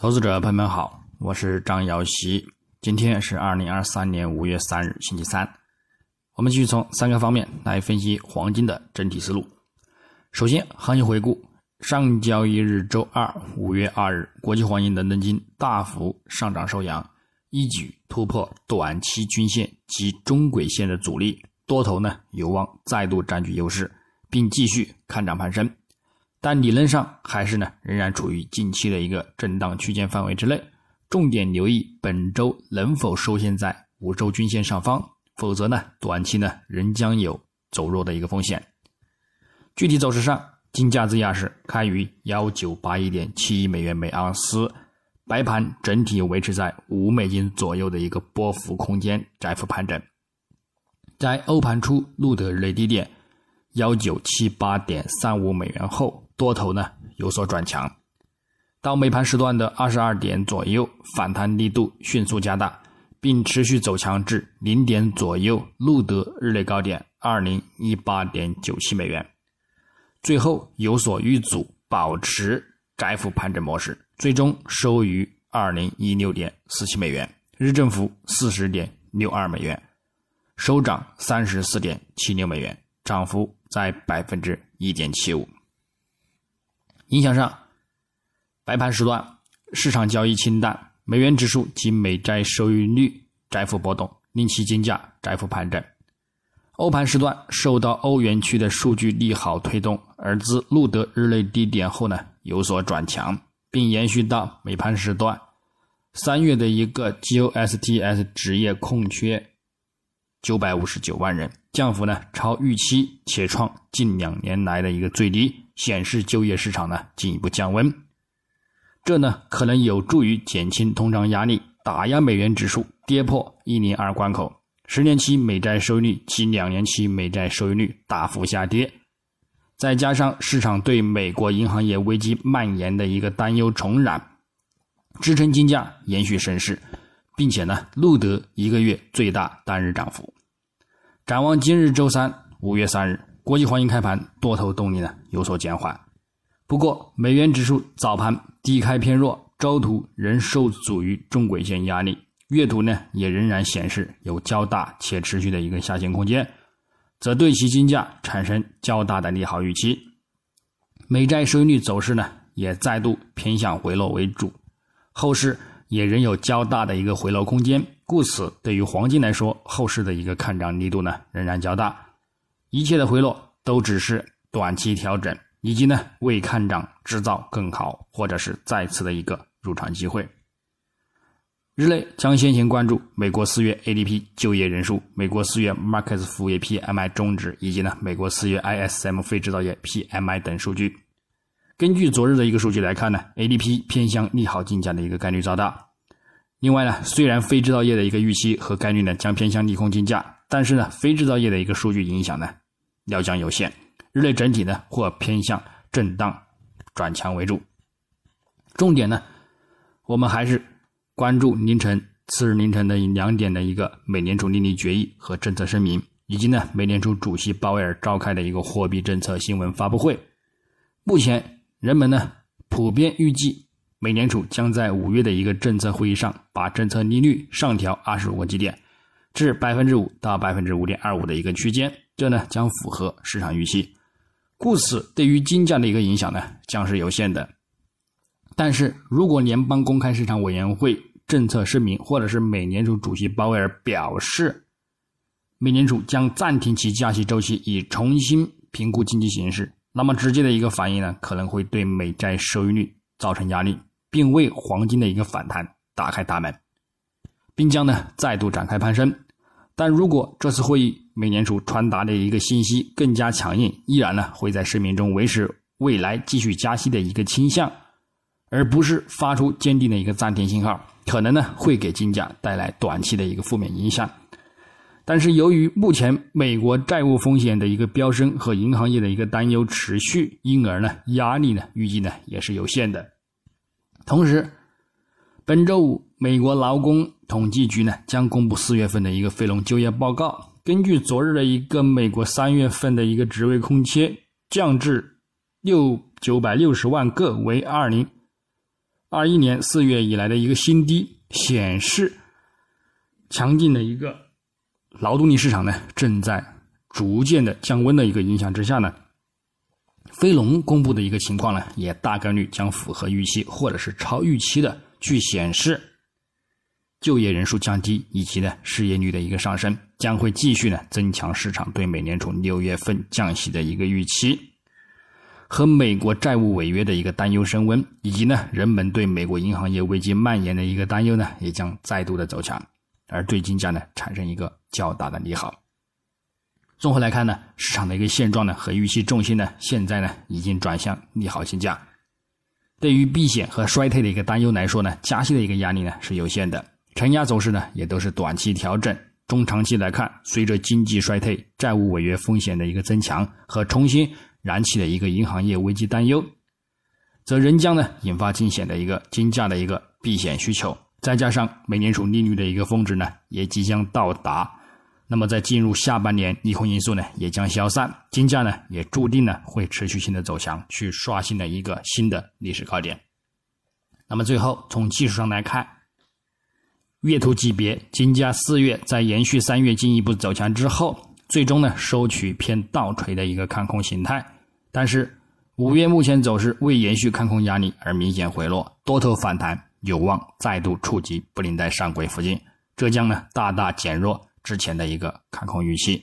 投资者朋友们好，我是张瑶希。今天是二零二三年五月三日，星期三。我们继续从三个方面来分析黄金的整体思路。首先，行情回顾：上交易日周二五月二日，国际黄金伦敦金大幅上涨收阳，一举突破短期均线及中轨线的阻力，多头呢有望再度占据优势，并继续看涨攀升。但理论上还是呢，仍然处于近期的一个震荡区间范围之内，重点留意本周能否收线在五周均线上方，否则呢，短期呢仍将有走弱的一个风险。具体走势上，金价自亚市开于幺九八一点七一美元每盎司，白盘整体维持在五美金左右的一个波幅空间窄幅盘整，在欧盘初录得日内低点幺九七八点三五美元后。多头呢有所转强，到美盘时段的二十二点左右，反弹力度迅速加大，并持续走强至零点左右，录得日内高点二零一八点九七美元，最后有所遇阻，保持窄幅盘整模式，最终收于二零一六点四七美元，日振幅四十点六二美元，收涨三十四点七六美元，涨幅在百分之一点七五。影响上，白盘时段市场交易清淡，美元指数及美债收益率窄幅波动，令其金价窄幅盘整。欧盘时段受到欧元区的数据利好推动，而自录得日内低点后呢有所转强，并延续到美盘时段。三月的一个 GOSTS 职业空缺九百五十九万人，降幅呢超预期，且创近两年来的一个最低。显示就业市场呢进一步降温，这呢可能有助于减轻通胀压力，打压美元指数跌破一零二关口。十年期美债收益率及两年期美债收益率大幅下跌，再加上市场对美国银行业危机蔓延的一个担忧重燃，支撑金价延续升势，并且呢录得一个月最大单日涨幅。展望今日周三五月三日。国际黄金开盘多头动力呢有所减缓，不过美元指数早盘低开偏弱，周图仍受阻于中轨线压力，月图呢也仍然显示有较大且持续的一个下行空间，则对其金价产生较大的利好预期。美债收益率走势呢也再度偏向回落为主，后市也仍有较大的一个回落空间，故此对于黄金来说，后市的一个看涨力度呢仍然较大。一切的回落都只是短期调整，以及呢为看涨制造更好或者是再次的一个入场机会。日内将先行关注美国四月 ADP 就业人数、美国四月 Markets 服务业 PMI 终值以及呢美国四月 ISM 非制造业 PMI 等数据。根据昨日的一个数据来看呢，ADP 偏向利好金价的一个概率较大。另外呢，虽然非制造业的一个预期和概率呢将偏向利空金价，但是呢非制造业的一个数据影响呢。料将有限，日内整体呢或偏向震荡转强为主。重点呢，我们还是关注凌晨次日凌晨的两点的一个美联储利率决议和政策声明，以及呢美联储主席鲍威尔召开的一个货币政策新闻发布会。目前人们呢普遍预计美联储将在五月的一个政策会议上把政策利率上调二十五个基点。至百分之五到百分之五点二五的一个区间，这呢将符合市场预期，故此对于金价的一个影响呢将是有限的。但是如果联邦公开市场委员会政策声明，或者是美联储主席鲍威尔表示，美联储将暂停其加息周期，以重新评估经济形势，那么直接的一个反应呢，可能会对美债收益率造成压力，并为黄金的一个反弹打开大门。并将呢再度展开攀升，但如果这次会议美联储传达的一个信息更加强硬，依然呢会在市民中维持未来继续加息的一个倾向，而不是发出坚定的一个暂停信号，可能呢会给金价带来短期的一个负面影响。但是由于目前美国债务风险的一个飙升和银行业的一个担忧持续，因而呢压力呢预计呢也是有限的。同时，本周五。美国劳工统计局呢将公布四月份的一个非农就业报告。根据昨日的一个美国三月份的一个职位空缺降至六九百六十万个，为二零二一年四月以来的一个新低，显示强劲的一个劳动力市场呢正在逐渐的降温的一个影响之下呢，非农公布的一个情况呢也大概率将符合预期或者是超预期的去显示就业人数降低以及呢失业率的一个上升，将会继续呢增强市场对美联储六月份降息的一个预期。和美国债务违约的一个担忧升温，以及呢人们对美国银行业危机蔓延的一个担忧呢，也将再度的走强，而对金价呢产生一个较大的利好。综合来看呢，市场的一个现状呢和预期重心呢，现在呢已经转向利好金价。对于避险和衰退的一个担忧来说呢，加息的一个压力呢是有限的，承压走势呢也都是短期调整。中长期来看，随着经济衰退、债务违约风险的一个增强和重新。燃起的一个银行业危机担忧，则仍将呢引发惊险的一个金价的一个避险需求，再加上美联储利率的一个峰值呢也即将到达，那么在进入下半年，利空因素呢也将消散，金价呢也注定呢会持续性的走强，去刷新的一个新的历史高点。那么最后从技术上来看，月图级别金价四月在延续三月进一步走强之后。最终呢，收取偏倒锤的一个看空形态，但是五月目前走势为延续看空压力而明显回落，多头反弹有望再度触及布林带上轨附近，这将呢大大减弱之前的一个看空预期。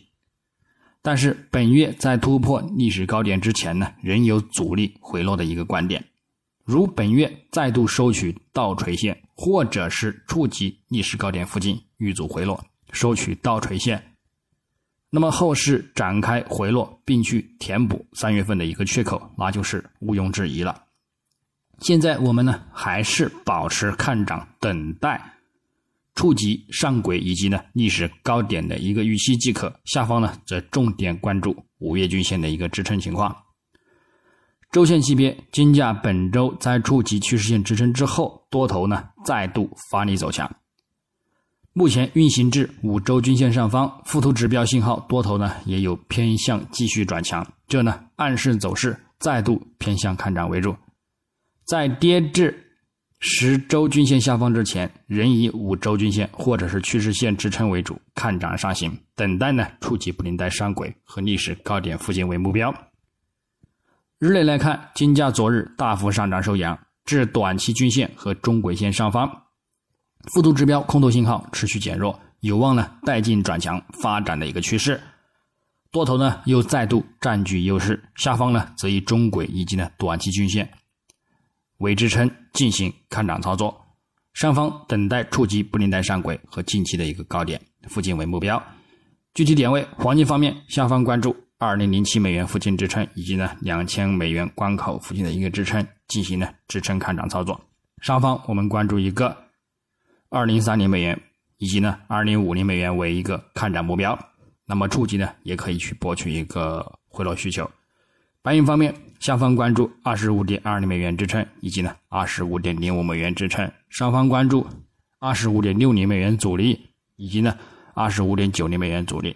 但是本月在突破历史高点之前呢，仍有阻力回落的一个观点，如本月再度收取倒锤线，或者是触及历史高点附近遇阻回落，收取倒锤线。那么后市展开回落，并去填补三月份的一个缺口，那就是毋庸置疑了。现在我们呢还是保持看涨，等待触及上轨以及呢历史高点的一个预期即可。下方呢则重点关注五月均线的一个支撑情况。周线级别，金价本周在触及趋势线支撑之后，多头呢再度发力走强。目前运行至五周均线上方，附图指标信号多头呢也有偏向继续转强，这呢暗示走势再度偏向看涨为主。在跌至十周均线下方之前，仍以五周均线或者是趋势线支撑为主，看涨上行，等待呢触及布林带上轨和历史高点附近为目标。日内来看，金价昨日大幅上涨收阳至短期均线和中轨线上方。附图指标空头信号持续减弱，有望呢带进转强发展的一个趋势。多头呢又再度占据优势，下方呢则以中轨以及呢短期均线为支撑进行看涨操作，上方等待触及布林带上轨和近期的一个高点附近为目标。具体点位，黄金方面，下方关注二零零七美元附近支撑以及呢两千美元关口附近的一个支撑，进行呢支撑看涨操作。上方我们关注一个。二零三零美元以及呢二零五零美元为一个看涨目标，那么触及呢也可以去博取一个回落需求。白银方面，下方关注二十五点二零美元支撑以及呢二十五点零五美元支撑，上方关注二十五点六零美元阻力以及呢二十五点九零美元阻力。